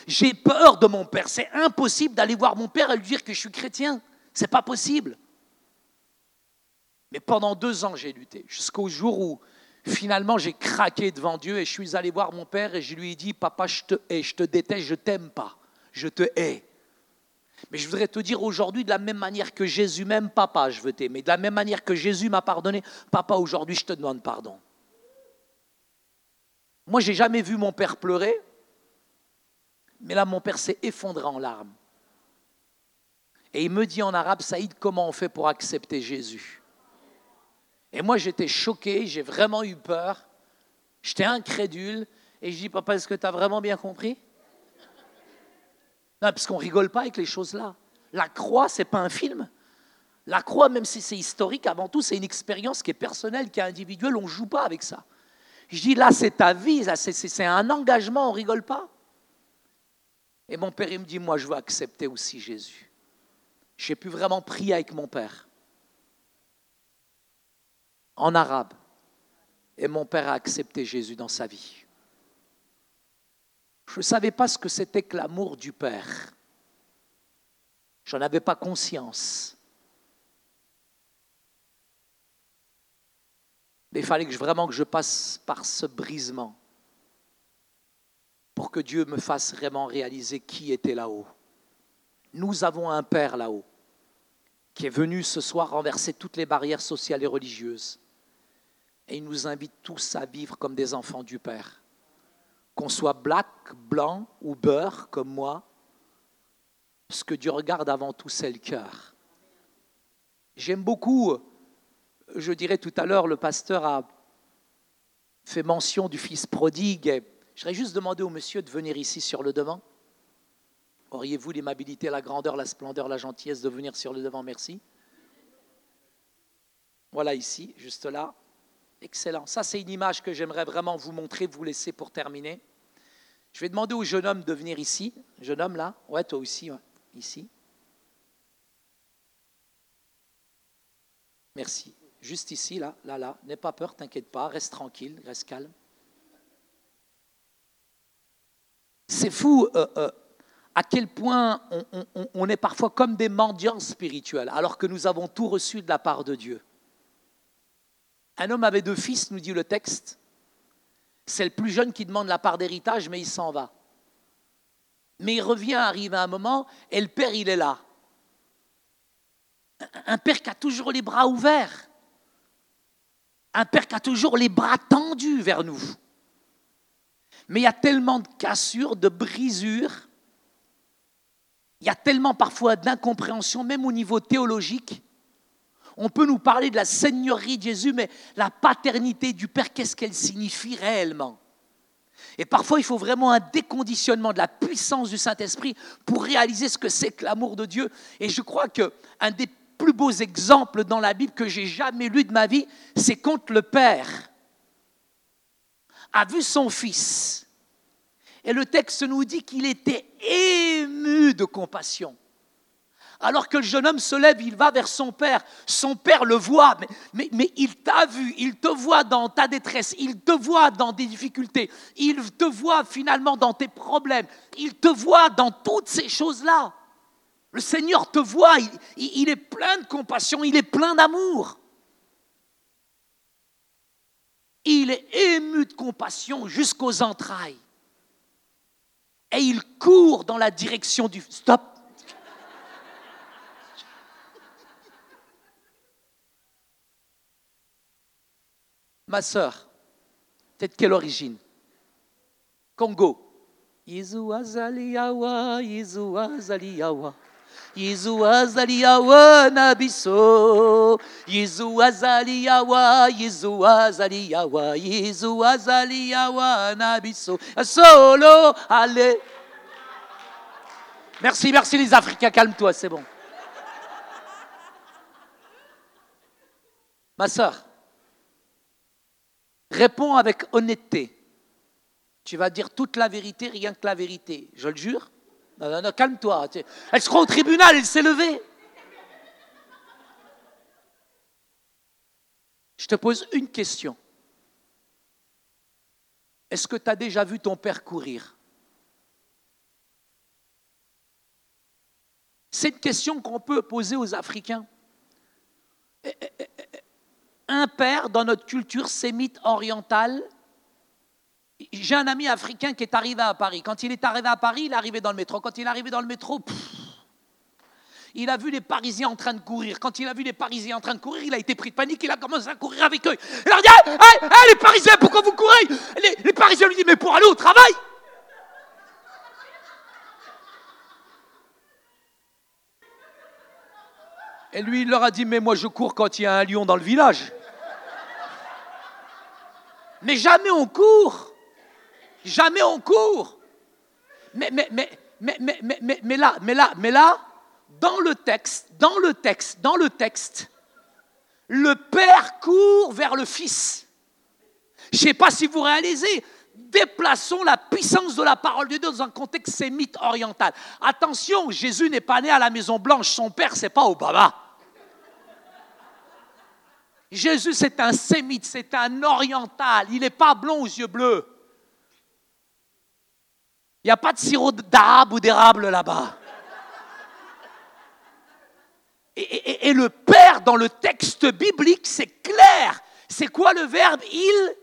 j'ai peur de mon Père. C'est impossible d'aller voir mon Père et lui dire que je suis chrétien. C'est pas possible. Mais pendant deux ans, j'ai lutté, jusqu'au jour où finalement j'ai craqué devant Dieu et je suis allé voir mon père et je lui ai dit, papa, je te hais, je te déteste, je t'aime pas, je te hais. Mais je voudrais te dire aujourd'hui, de la même manière que Jésus m'aime, papa, je veux t'aimer. De la même manière que Jésus m'a pardonné, papa, aujourd'hui, je te demande pardon. Moi, j'ai jamais vu mon père pleurer, mais là, mon père s'est effondré en larmes. Et il me dit en arabe, Saïd, comment on fait pour accepter Jésus? Et moi, j'étais choqué, j'ai vraiment eu peur, j'étais incrédule, et je dis, papa, est-ce que tu as vraiment bien compris? Non, parce qu'on rigole pas avec les choses-là. La croix, c'est pas un film. La croix, même si c'est historique, avant tout, c'est une expérience qui est personnelle, qui est individuelle, on ne joue pas avec ça. Je dis, là, c'est ta vie, c'est un engagement, on rigole pas. Et mon père, il me dit, moi, je veux accepter aussi Jésus. J'ai pu vraiment prier avec mon père en arabe. Et mon père a accepté Jésus dans sa vie. Je ne savais pas ce que c'était que l'amour du Père. Je n'en avais pas conscience. Mais il fallait vraiment que je passe par ce brisement pour que Dieu me fasse vraiment réaliser qui était là-haut. Nous avons un Père là-haut qui est venu ce soir renverser toutes les barrières sociales et religieuses. Et il nous invite tous à vivre comme des enfants du Père. Qu'on soit black, blanc ou beurre comme moi, ce que Dieu regarde avant tout, c'est le cœur. J'aime beaucoup, je dirais tout à l'heure, le pasteur a fait mention du fils prodigue. Je voudrais juste demander au monsieur de venir ici sur le devant. Auriez-vous l'aimabilité, la grandeur, la splendeur, la gentillesse de venir sur le devant? Merci. Voilà ici, juste là. Excellent. Ça, c'est une image que j'aimerais vraiment vous montrer, vous laisser pour terminer. Je vais demander au jeune homme de venir ici. Jeune homme là? Ouais, toi aussi, ici. Merci. Juste ici, là, là, là. N'aie pas peur, t'inquiète pas, reste tranquille, reste calme. C'est fou euh, euh, à quel point on, est parfois comme des mendiants spirituels, alors que nous avons tout reçu de la part de Dieu. Un homme avait deux fils, nous dit le texte. C'est le plus jeune qui demande la part d'héritage, mais il s'en va. Mais il revient, arrive à un moment, et le père, il est là. Un père qui a toujours les bras ouverts. Un père qui a toujours les bras tendus vers nous. Mais il y a tellement de cassures, de brisures. Il y a tellement parfois d'incompréhension, même au niveau théologique. On peut nous parler de la seigneurie de Jésus, mais la paternité du Père, qu'est-ce qu'elle signifie réellement? Et parfois, il faut vraiment un déconditionnement de la puissance du Saint-Esprit pour réaliser ce que c'est que l'amour de Dieu. Et je crois qu'un des plus beaux exemples dans la Bible que j'ai jamais lu de ma vie, c'est quand le Père a vu son Fils. Et le texte nous dit qu'il était ému de compassion. Alors que le jeune homme se lève, il va vers son père. Son père le voit, mais, il t'a vu, il te voit dans ta détresse, il te voit dans des difficultés, il te voit finalement dans tes problèmes, il te voit dans toutes ces choses-là. Le Seigneur te voit, il est plein de compassion, il est plein d'amour. Il est ému de compassion jusqu'aux entrailles. Et il court dans la direction du... Stop Ma sœur, t'es de quelle origine? Congo. Yezu azaliyawa, Yezu azaliyawa. Yezu azaliyawa nabiso. Yezu azaliyawa, Yezu azaliyawa. Yezu azaliyawa nabiso. Solo, allez. Merci, merci les Africains, calme-toi, c'est bon. Ma sœur, Réponds avec honnêteté. Tu vas dire toute la vérité, rien que la vérité. Je le jure. Non, non, non, calme-toi. Elle sera au tribunal, elle s'est levée. Je te pose une question. Est-ce que tu as déjà vu ton père courir? C'est une question qu'on peut poser aux Africains. Un père dans notre culture sémite orientale. J'ai un ami africain qui est arrivé à Paris. Quand il est arrivé à Paris, il est arrivé dans le métro. Quand il est arrivé dans le métro, Il a vu les Parisiens en train de courir. Quand il a vu les Parisiens en train de courir, il a été pris de panique, il a commencé à courir avec eux. Il leur dit Hey, les Parisiens, pourquoi vous courez? Les Parisiens lui disent Mais pour aller au travail? Et lui, il leur a dit Mais moi, je cours quand il y a un lion dans le village. Mais jamais on court. Jamais on court. Mais, mais, mais, mais, mais, mais, mais, là, mais là, mais là, dans le texte, dans le texte, dans le texte, le Père court vers le Fils. Je ne sais pas si vous réalisez, déplaçons la puissance de la parole de Dieu dans un contexte sémite oriental. Attention, Jésus n'est pas né à la Maison Blanche, son père, c'est pas Obama. Jésus, c'est un sémite, c'est un oriental, il n'est pas blond aux yeux bleus. Il n'y a pas de sirop d'arabe ou d'érable là-bas. Et, et, et, le Père, dans le texte biblique, c'est clair. C'est quoi le verbe? Il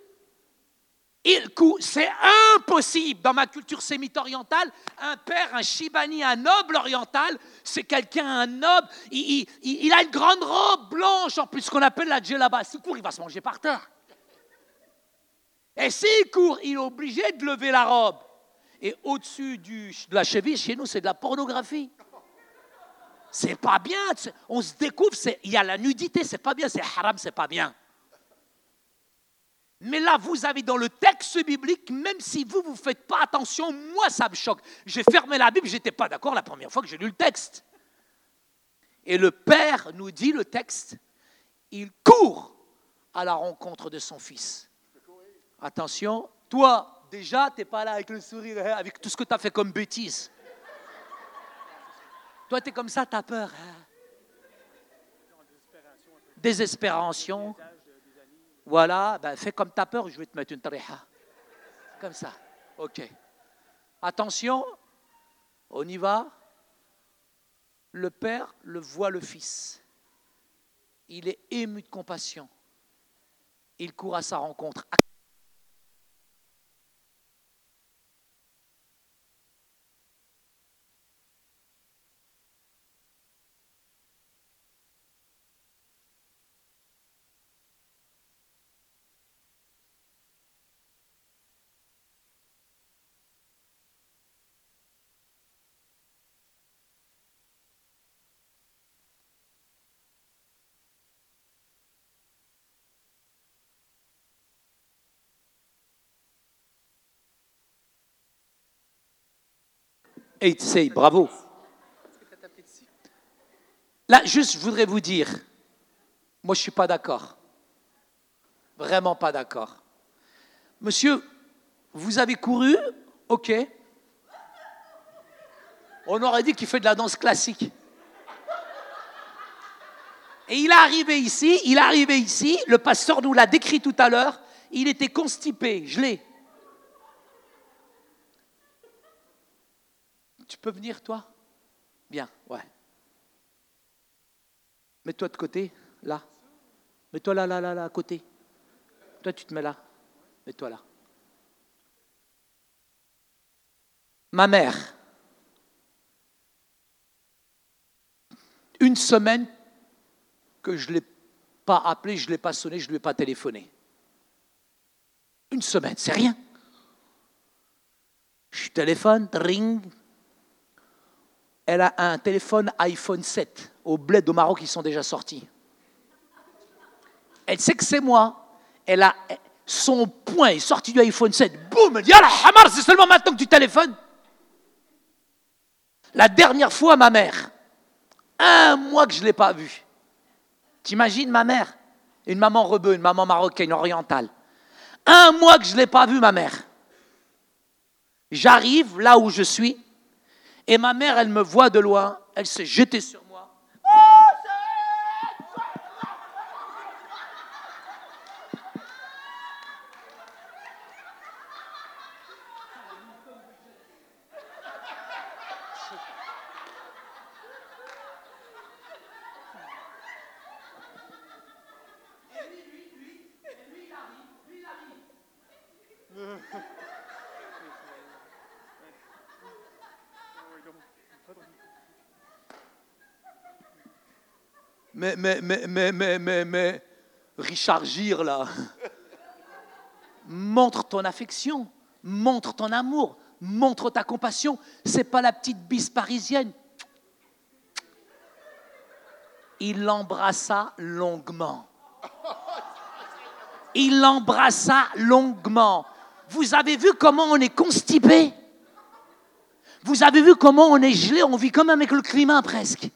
il C'est impossible dans ma culture sémite-orientale. Un père, un shibani, un noble oriental, c'est quelqu'un, un noble. Il, a une grande robe blanche, en plus, ce qu'on appelle la djellaba. S'il court, il va se manger par terre. Et s'il court, il est obligé de lever la robe. Et au-dessus de la cheville, chez nous, c'est de la pornographie. C'est pas bien. On se découvre, il y a la nudité, c'est pas bien. C'est haram, c'est pas bien. Mais là, vous avez dans le texte biblique, même si vous, vous faites pas attention, moi, ça me choque. J'ai fermé la Bible, je n'étais pas d'accord la première fois que j'ai lu le texte. Et le Père nous dit le texte, il court à la rencontre de son Fils. Attention, toi, déjà, tu n'es pas là avec le sourire, hein, avec tout ce que tu as fait comme bêtise. Toi, tu es comme ça, tu as peur. Hein? Désespération. Voilà, ben fais comme ta peur, je vais te mettre une tariha. Comme ça. OK. Attention, on y va. Le Père le voit le Fils. Il est ému de compassion. Il court à sa rencontre. Say, bravo. Là, juste, je voudrais vous dire, moi, je ne suis pas d'accord. Vraiment pas d'accord. Monsieur, vous avez couru, ok. On aurait dit qu'il fait de la danse classique. Et il est arrivé ici, il est arrivé ici, le pasteur nous l'a décrit tout à l'heure, il était constipé, gelé. Tu peux venir, toi? Bien, ouais. Mets-toi de côté, là. Mets-toi là, là, là, là, à côté. Toi, tu te mets là. Mets-toi là. Ma mère, une semaine que je ne l'ai pas appelé, je ne l'ai pas sonné, je ne lui ai pas téléphoné. Une semaine, c'est rien. Je téléphone, ring, elle a un téléphone iPhone 7 au bled au Maroc, qui sont déjà sortis. Elle sait que c'est moi. Elle a son point est sorti du iPhone 7. Boum, elle dit Ah c'est seulement maintenant que tu téléphones. La dernière fois, ma mère, un mois que je ne l'ai pas vue. T'imagines ma mère? Une maman rebeu, une maman marocaine, orientale. Un mois que je ne l'ai pas vue, ma mère. J'arrive là où je suis. Et ma mère, elle me voit de loin, elle s'est jetée sur Mais, mais, mais, mais, mais, mais, Richard Gere, là. Montre ton affection, montre ton amour, montre ta compassion. C'est pas la petite bise parisienne. Il l'embrassa longuement. Il l'embrassa longuement. Vous avez vu comment on est constipé? Vous avez vu comment on est gelé? On vit comme avec le climat presque.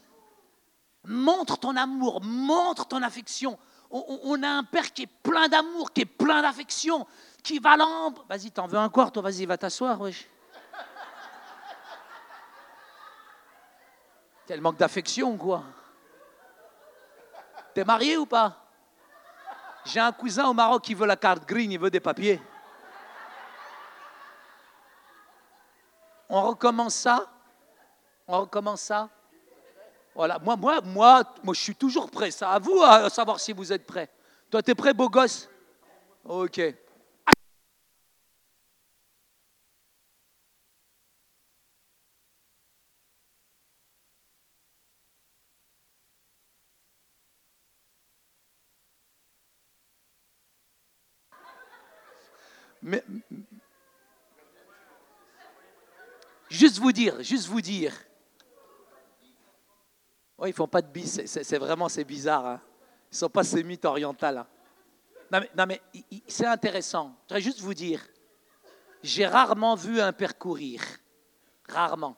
Montre ton amour, montre ton affection. On, a un père qui est plein d'amour, qui est plein d'affection, qui va l'embrasser. Vas-y, t'en veux un quart, toi, vas-y, va t'asseoir, wesh. Quel manque d'affection, quoi. T'es marié ou pas? J'ai un cousin au Maroc qui veut la carte green, il veut des papiers. On recommence ça? On recommence ça? Voilà, moi, moi, moi, moi, je suis toujours prêt. Ça à vous à savoir si vous êtes prêt. Toi, t'es prêt, beau gosse? Ok. Juste vous dire, juste vous dire. Oui, ils font pas de bis, c'est vraiment c'est bizarre. Hein. Ils sont pas sémites orientales. Hein. Non mais, non mais c'est intéressant. Je voudrais juste vous dire, j'ai rarement vu un père courir. Rarement.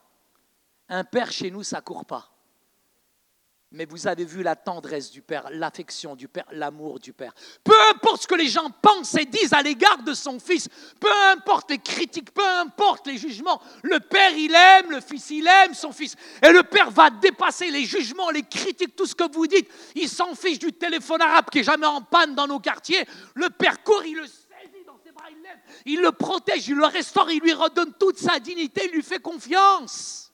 Un père chez nous, ça court pas mais vous avez vu la tendresse du Père, l'affection du Père, l'amour du Père. Peu importe ce que les gens pensent et disent à l'égard de son Fils, peu importe les critiques, peu importe les jugements, le Père il aime, le Fils il aime son Fils. Et le Père va dépasser les jugements, les critiques, tout ce que vous dites. Il s'en fiche du téléphone arabe qui est jamais en panne dans nos quartiers. Le Père court, il le saisit dans ses bras, il l'aime, il le protège, il le restaure, il lui redonne toute sa dignité, il lui fait confiance.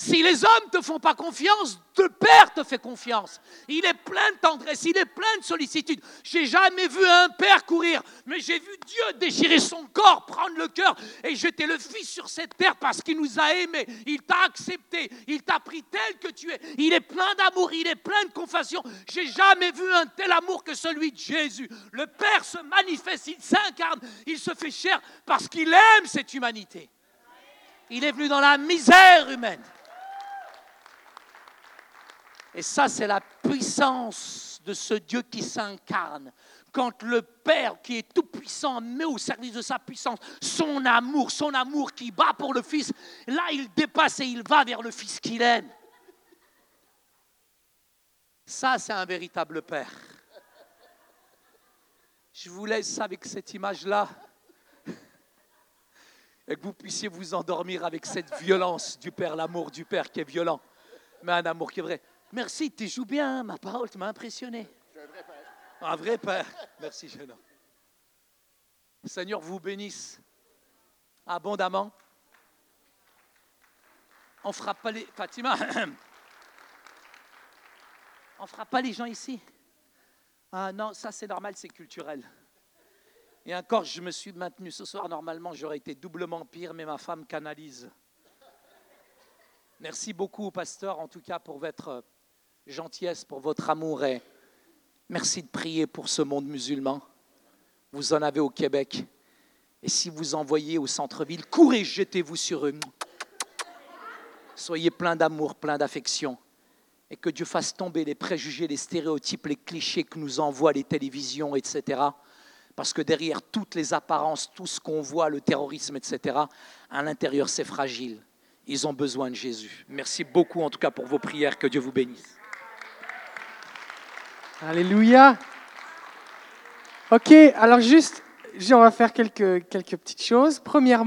Si les hommes ne te font pas confiance, le Père te fait confiance. Il est plein de tendresse, il est plein de sollicitude. J'ai jamais vu un père courir, mais j'ai vu Dieu déchirer son corps, prendre le cœur et jeter le Fils sur cette terre parce qu'il nous a aimés. Il t'a accepté, il t'a pris tel que tu es. Il est plein d'amour, il est plein de compassion. J'ai jamais vu un tel amour que celui de Jésus. Le Père se manifeste, il s'incarne, il se fait chair parce qu'il aime cette humanité. Il est venu dans la misère humaine. Et ça, c'est la puissance de ce Dieu qui s'incarne. Quand le Père qui est tout-puissant met au service de sa puissance son amour, son amour qui bat pour le Fils, là, il dépasse et il va vers le Fils qu'il aime. Ça, c'est un véritable Père. Je vous laisse avec cette image-là et que vous puissiez vous endormir avec cette violence du Père, l'amour du Père qui est violent, mais un amour qui est vrai. Merci, tu joues bien, ma parole, tu m'as impressionné. un vrai père. Un vrai père. Merci, jeune homme. Seigneur vous bénisse abondamment. On frappe pas les. Fatima, on frappe pas les gens ici. Ah non, ça c'est normal, c'est culturel. Et encore, je me suis maintenu ce soir. Normalement, j'aurais été doublement pire, mais ma femme canalise. Merci beaucoup, pasteur, en tout cas, pour votre gentillesse, pour votre amour et merci de prier pour ce monde musulman. Vous en avez au Québec. Et si vous envoyez au centre-ville, courez, jetez-vous sur eux. Soyez plein d'amour, plein d'affection. Et que Dieu fasse tomber les préjugés, les stéréotypes, les clichés que nous envoient les télévisions, etc. Parce que derrière toutes les apparences, tout ce qu'on voit, le terrorisme, etc., à l'intérieur, c'est fragile. Ils ont besoin de Jésus. Merci beaucoup en tout cas pour vos prières. Que Dieu vous bénisse. Alléluia. Ok, alors juste, on va faire quelques, petites choses. Premièrement,